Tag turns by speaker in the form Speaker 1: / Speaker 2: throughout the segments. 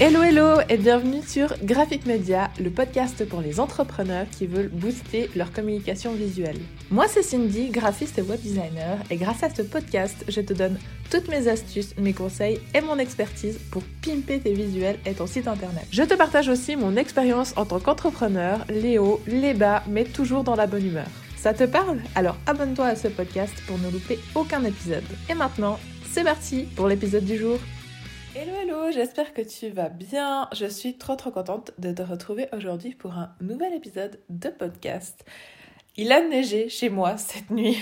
Speaker 1: Hello hello et bienvenue sur Graphic Media, le podcast pour les entrepreneurs qui veulent booster leur communication visuelle. Moi c'est Cindy, graphiste et web designer et grâce à ce podcast, je te donne toutes mes astuces, mes conseils et mon expertise pour pimper tes visuels et ton site internet. Je te partage aussi mon expérience en tant qu'entrepreneur, les hauts, les bas, mais toujours dans la bonne humeur. Ça te parle? Alors abonne-toi à ce podcast pour ne louper aucun épisode. Et maintenant, c'est parti pour l'épisode du jour. Hello hello, j'espère que tu vas bien. Je suis trop trop contente de te retrouver aujourd'hui pour un nouvel épisode de podcast. Il a neigé chez moi cette nuit.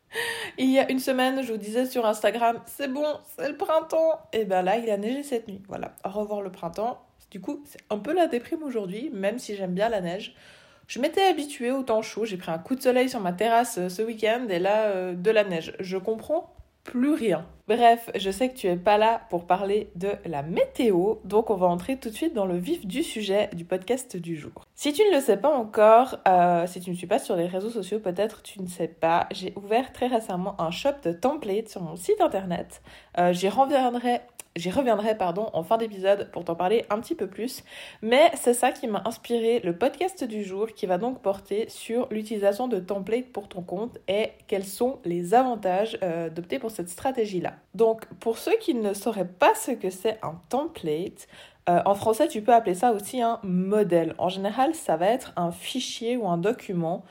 Speaker 1: Il y a une semaine, je vous disais sur Instagram, c'est bon, c'est le printemps. Et ben là, il a neigé cette nuit. Voilà, revoir le printemps. Du coup, c'est un peu la déprime aujourd'hui, même si j'aime bien la neige. Je m'étais habituée au temps chaud, j'ai pris un coup de soleil sur ma terrasse euh, ce week-end et là, euh, de la neige. Je comprends plus rien. Bref, je sais que tu es pas là pour parler de la météo, donc on va entrer tout de suite dans le vif du sujet du podcast du jour. Si tu ne le sais pas encore, euh, si tu ne suis pas sur les réseaux sociaux, peut-être tu ne sais pas, j'ai ouvert très récemment un shop de templates sur mon site internet. Euh, J'y reviendrai J'y reviendrai pardon en fin d'épisode pour t'en parler un petit peu plus, mais c'est ça qui m'a inspiré le podcast du jour qui va donc porter sur l'utilisation de templates pour ton compte et quels sont les avantages euh, d'opter pour cette stratégie-là. Donc pour ceux qui ne sauraient pas ce que c'est un template, euh, en français tu peux appeler ça aussi un modèle. En général ça va être un fichier ou un document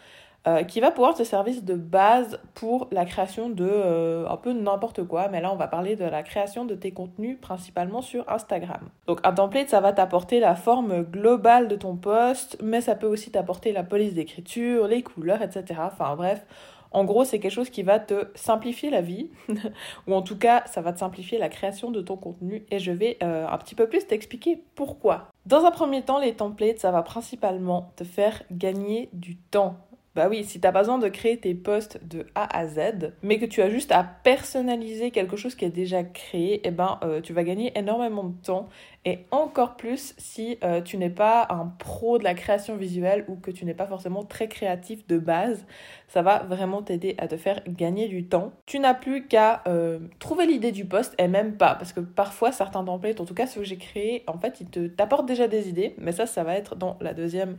Speaker 1: euh, qui va pouvoir te servir de base pour la création de euh, un peu n'importe quoi, mais là on va parler de la création de tes contenus principalement sur Instagram. Donc un template ça va t'apporter la forme globale de ton post, mais ça peut aussi t'apporter la police d'écriture, les couleurs, etc. Enfin bref, en gros, c'est quelque chose qui va te simplifier la vie, ou en tout cas, ça va te simplifier la création de ton contenu, et je vais euh, un petit peu plus t'expliquer pourquoi. Dans un premier temps, les templates, ça va principalement te faire gagner du temps. Bah oui, si t'as pas besoin de créer tes posts de A à Z, mais que tu as juste à personnaliser quelque chose qui est déjà créé, eh ben euh, tu vas gagner énormément de temps et encore plus si euh, tu n'es pas un pro de la création visuelle ou que tu n'es pas forcément très créatif de base, ça va vraiment t'aider à te faire gagner du temps. Tu n'as plus qu'à euh, trouver l'idée du post et même pas, parce que parfois certains templates, en tout cas ceux que j'ai créés, en fait ils te t'apportent déjà des idées, mais ça ça va être dans la deuxième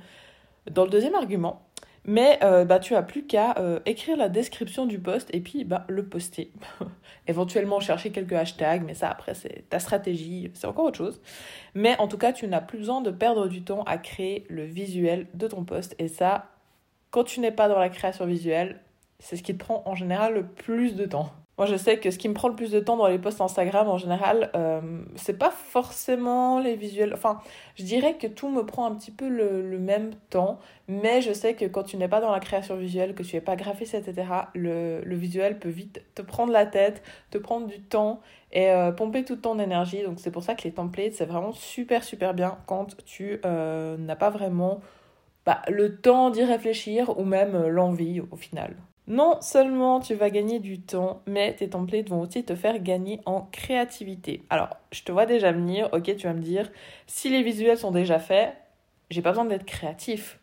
Speaker 1: dans le deuxième argument. Mais euh, bah, tu as plus qu'à euh, écrire la description du post et puis bah, le poster. Éventuellement chercher quelques hashtags, mais ça après c'est ta stratégie, c'est encore autre chose. Mais en tout cas, tu n'as plus besoin de perdre du temps à créer le visuel de ton post. Et ça, quand tu n'es pas dans la création visuelle, c'est ce qui te prend en général le plus de temps. Moi, je sais que ce qui me prend le plus de temps dans les posts Instagram en général, euh, c'est pas forcément les visuels. Enfin, je dirais que tout me prend un petit peu le, même temps, mais je sais que quand tu n'es pas dans la création visuelle, que tu n'es pas graphiste, etc., le, visuel peut vite te prendre la tête, te prendre du temps et euh, pomper toute ton énergie. Donc, c'est pour ça que les templates, c'est vraiment super, super bien quand tu euh, n'as pas vraiment bah, le temps d'y réfléchir ou même l'envie au final. Non seulement tu vas gagner du temps, mais tes templates vont aussi te faire gagner en créativité. Alors, je te vois déjà venir, ok, tu vas me dire, si les visuels sont déjà faits, j'ai pas besoin d'être créatif.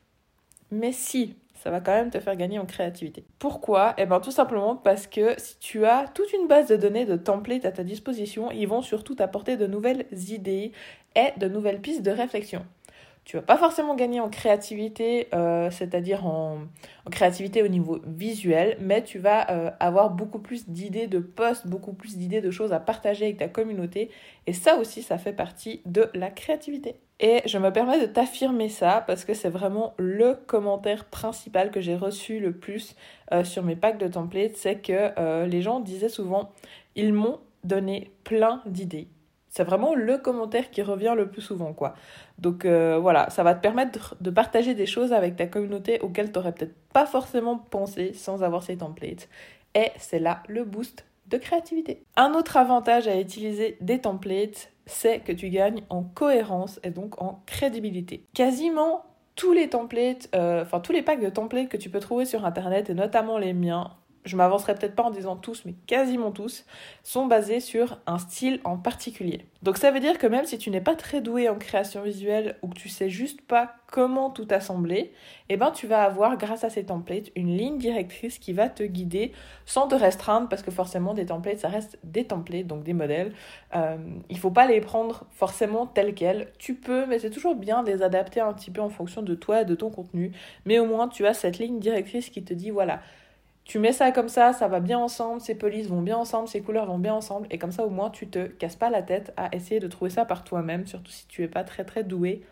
Speaker 1: Mais si, ça va quand même te faire gagner en créativité. Pourquoi? Eh bien tout simplement parce que si tu as toute une base de données de templates à ta disposition, ils vont surtout t'apporter de nouvelles idées et de nouvelles pistes de réflexion tu vas pas forcément gagner en créativité, euh, c'est-à-dire en, créativité au niveau visuel, mais tu vas euh, avoir beaucoup plus d'idées de posts, beaucoup plus d'idées de choses à partager avec ta communauté. Et ça aussi, ça fait partie de la créativité. Et je me permets de t'affirmer ça parce que c'est vraiment le commentaire principal que j'ai reçu le plus euh, sur mes packs de templates, c'est que les gens disaient souvent, ils m'ont donné plein d'idées c'est vraiment le commentaire qui revient le plus souvent, quoi. Donc euh, voilà, ça va te permettre de partager des choses avec ta communauté auxquelles tu n'aurais peut-être pas forcément pensé sans avoir ces templates. Et c'est là le boost de créativité. Un autre avantage à utiliser des templates, c'est que tu gagnes en cohérence et donc en crédibilité. Quasiment tous les templates, euh, enfin tous les packs de templates que tu peux trouver sur internet et notamment les miens, je m'avancerai peut-être pas en disant tous, mais quasiment tous, sont basés sur un style en particulier. Donc ça veut dire que même si tu n'es pas très doué en création visuelle ou que tu sais juste pas comment tout assembler, eh ben tu vas avoir grâce à ces templates une ligne directrice qui va te guider sans te restreindre parce que forcément des templates ça reste des templates donc des modèles. Euh, il faut pas les prendre forcément tels quels. Tu peux mais c'est toujours bien de les adapter un petit peu en fonction de toi et de ton contenu. Mais au moins tu as cette ligne directrice qui te dit voilà tu mets ça comme ça, ça va bien ensemble, ces polices vont bien ensemble, ces couleurs vont bien ensemble, et comme ça au moins tu te casses pas la tête à essayer de trouver ça par toi-même, surtout si tu es pas très très doué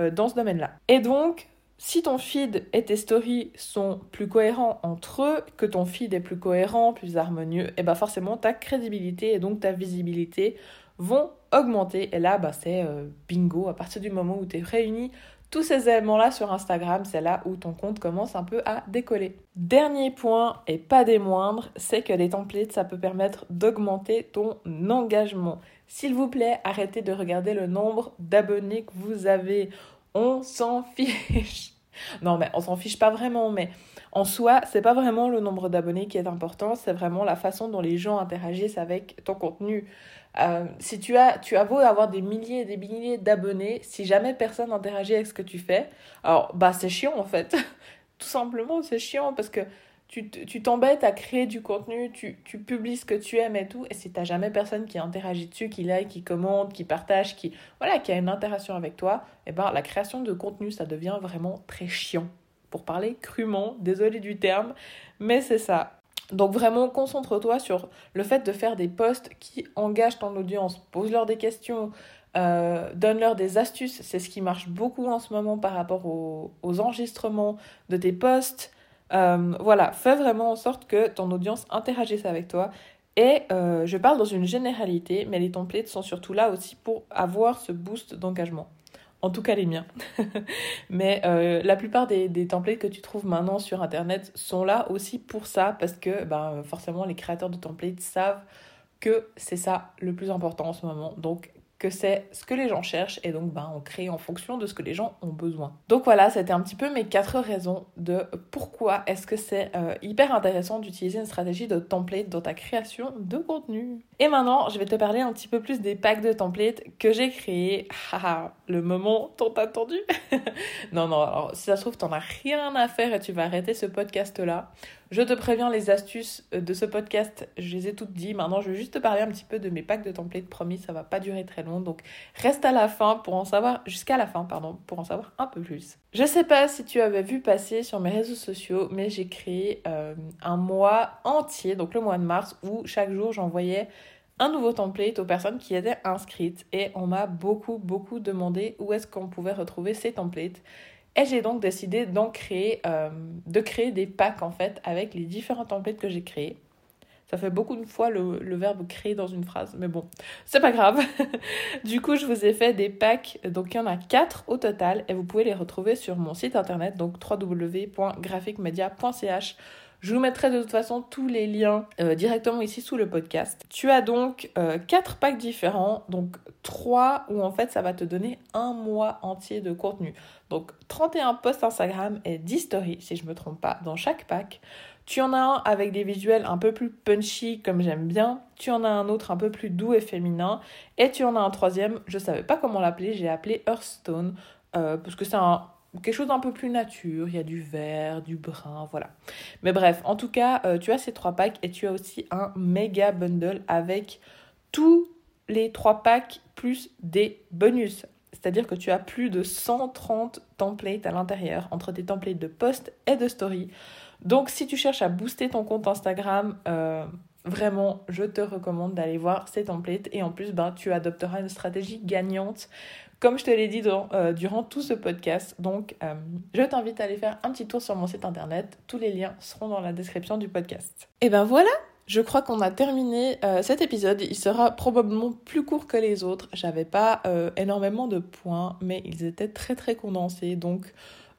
Speaker 1: euh, dans ce domaine-là. Et donc, si ton feed et tes stories sont plus cohérents entre eux, que ton feed est plus cohérent, plus harmonieux, et bah forcément ta crédibilité et donc ta visibilité vont augmenter. Et là, bah, c'est euh, bingo, à partir du moment où tu es réuni tous ces éléments-là sur Instagram, c'est là où ton compte commence un peu à décoller. Dernier point, et pas des moindres, c'est que les templates, ça peut permettre d'augmenter ton engagement. S'il vous plaît, arrêtez de regarder le nombre d'abonnés que vous avez. On s'en fiche. Non, mais on s'en fiche pas vraiment, mais en soi, c'est pas vraiment le nombre d'abonnés qui est important, c'est vraiment la façon dont les gens interagissent avec ton contenu. Euh, si tu as, tu as avoir des milliers et des milliers d'abonnés, si jamais personne n'interagit avec ce que tu fais, alors bah c'est chiant en fait. Tout simplement, c'est chiant parce que tu t'embêtes à créer du contenu, tu, tu, publies ce que tu aimes et tout, et si t'as jamais personne qui interagit dessus, qui like, qui commente, qui partage, qui voilà, qui a une interaction avec toi, et eh ben la création de contenu ça devient vraiment très chiant. Pour parler crûment, désolé du terme, mais c'est ça. Donc vraiment, concentre-toi sur le fait de faire des posts qui engagent ton audience. Pose-leur des questions, euh, donne-leur des astuces. C'est ce qui marche beaucoup en ce moment par rapport aux, enregistrements de tes posts. Euh, voilà, fais vraiment en sorte que ton audience interagisse avec toi. Et euh, je parle dans une généralité, mais les templates sont surtout là aussi pour avoir ce boost d'engagement en tout cas les miens. Mais euh, la plupart des, templates que tu trouves maintenant sur Internet sont là aussi pour ça, parce que ben, forcément les créateurs de templates savent que c'est ça le plus important en ce moment. Donc que c'est ce que les gens cherchent et donc ben, on crée en fonction de ce que les gens ont besoin. Donc voilà, c'était un petit peu mes quatre raisons de pourquoi est-ce que c'est euh, hyper intéressant d'utiliser une stratégie de template dans ta création de contenu. Et maintenant, je vais te parler un petit peu plus des packs de templates que j'ai créés. le moment tant attendu. non, non, alors si ça se trouve, t'en as rien à faire et tu vas arrêter ce podcast-là. Je te préviens, les astuces euh, de ce podcast, je les ai toutes dit. Maintenant, je vais juste te parler un petit peu de mes packs de templates. Promis, ça va pas durer très long. Donc, reste à la fin pour en savoir, jusqu'à la fin, pardon, pour en savoir un peu plus. Je sais pas si tu avais vu passer sur mes réseaux sociaux, mais j'ai créé euh, un mois entier, donc le mois de mars, où chaque jour j'envoyais un nouveau template aux personnes qui étaient inscrites. Et on m'a beaucoup, beaucoup demandé où est-ce qu'on pouvait retrouver ces templates. Et j'ai donc décidé euh, de créer des packs en fait avec les différents templates que j'ai créés. Ça fait beaucoup de fois le, le, verbe créer dans une phrase, mais bon, c'est pas grave. du coup, je vous ai fait des packs, donc il y en a quatre au total, et vous pouvez les retrouver sur mon site internet, donc www.graphicmedia.ch. Je vous mettrai de toute façon tous les liens euh, directement ici sous le podcast. Tu as donc euh, quatre packs différents, donc trois où en fait ça va te donner un mois entier de contenu. Donc 31 posts Instagram et 10 stories si je me trompe pas dans chaque pack. Tu en as un avec des visuels un peu plus punchy comme j'aime bien. Tu en as un autre un peu plus doux et féminin. Et tu en as un troisième, je savais pas comment l'appeler, j'ai appelé Hearthstone euh, parce que c'est un quelque chose d'un peu plus nature, il y a du vert, du brun, voilà. Mais bref, en tout cas, euh, tu as ces trois packs et tu as aussi un méga bundle avec tous les trois packs plus des bonus. C'est-à-dire que tu as plus de 130 templates à l'intérieur, entre des templates de post et de story. Donc si tu cherches à booster ton compte Instagram, euh, vraiment, je te recommande d'aller voir ces templates. Et en plus, ben, tu adopteras une stratégie gagnante comme je te l'ai dit euh, durant tout ce podcast. Donc, euh, je t'invite à aller faire un petit tour sur mon site internet. Tous les liens seront dans la description du podcast. Et ben voilà, je crois qu'on a terminé euh, cet épisode. Il sera probablement plus court que les autres. J'avais pas énormément de points, mais ils étaient très très condensés. Donc,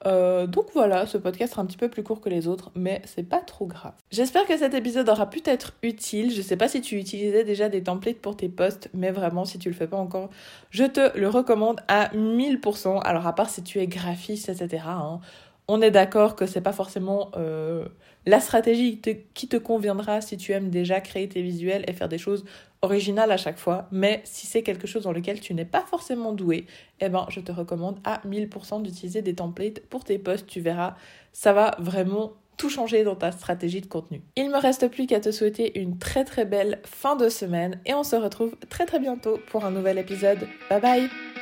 Speaker 1: euh, donc voilà, ce podcast sera un petit peu plus court que les autres, mais c'est pas trop grave. J'espère que cet épisode aura pu être utile. Je sais pas si tu utilisais déjà des templates pour tes posts, mais vraiment, si tu le fais pas encore, je te le recommande à 1000%. Alors, à part si tu es graphiste, etc. On est d'accord que c'est pas forcément euh, la stratégie qui te conviendra si tu aimes déjà créer tes visuels et faire des choses originales à chaque fois. Mais si c'est quelque chose dans lequel tu n'es pas forcément doué, eh ben, je te recommande à 1000% d'utiliser des templates pour tes posts. Tu verras, ça va vraiment tout changer dans ta stratégie de contenu. Il me reste plus qu'à te souhaiter une très très belle fin de semaine et on se retrouve très très bientôt pour un nouvel épisode. Bye bye